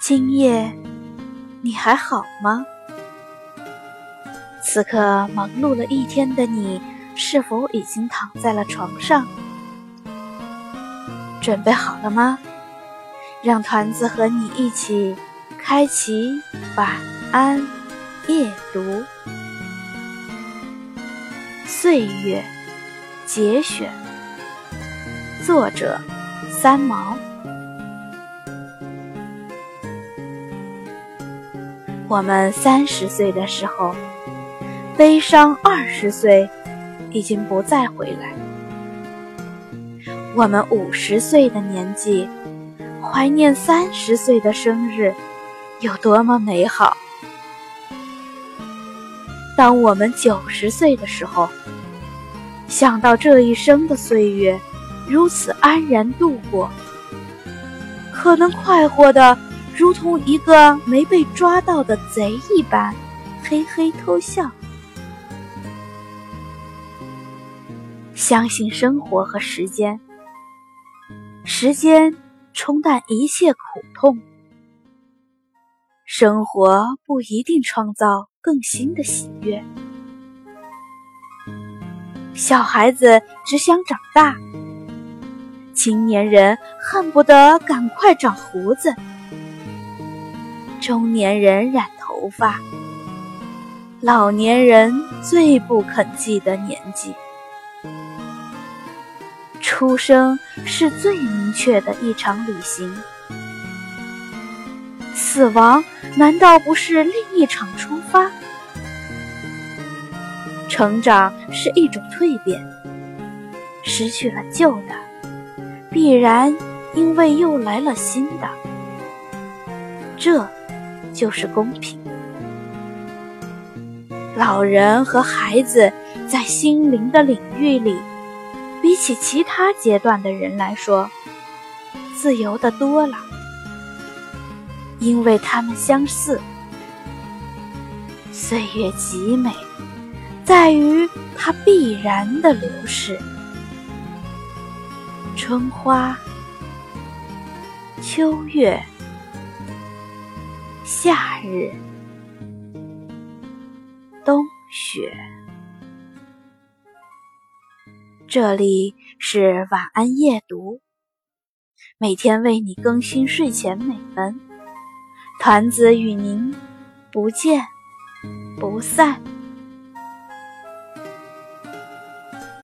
今夜你还好吗？此刻忙碌了一天的你，是否已经躺在了床上？准备好了吗？让团子和你一起开启晚安夜读。岁月节选，作者三毛。我们三十岁的时候，悲伤二十岁已经不再回来；我们五十岁的年纪，怀念三十岁的生日有多么美好。当我们九十岁的时候，想到这一生的岁月如此安然度过，可能快活的。如同一个没被抓到的贼一般，嘿嘿偷笑。相信生活和时间，时间冲淡一切苦痛。生活不一定创造更新的喜悦。小孩子只想长大，青年人恨不得赶快长胡子。中年人染头发，老年人最不肯记得年纪。出生是最明确的一场旅行，死亡难道不是另一场出发？成长是一种蜕变，失去了旧的，必然因为又来了新的。这。就是公平。老人和孩子在心灵的领域里，比起其他阶段的人来说，自由的多了，因为他们相似。岁月极美，在于它必然的流逝。春花，秋月。夏日，冬雪。这里是晚安夜读，每天为你更新睡前美文。团子与您不见不散。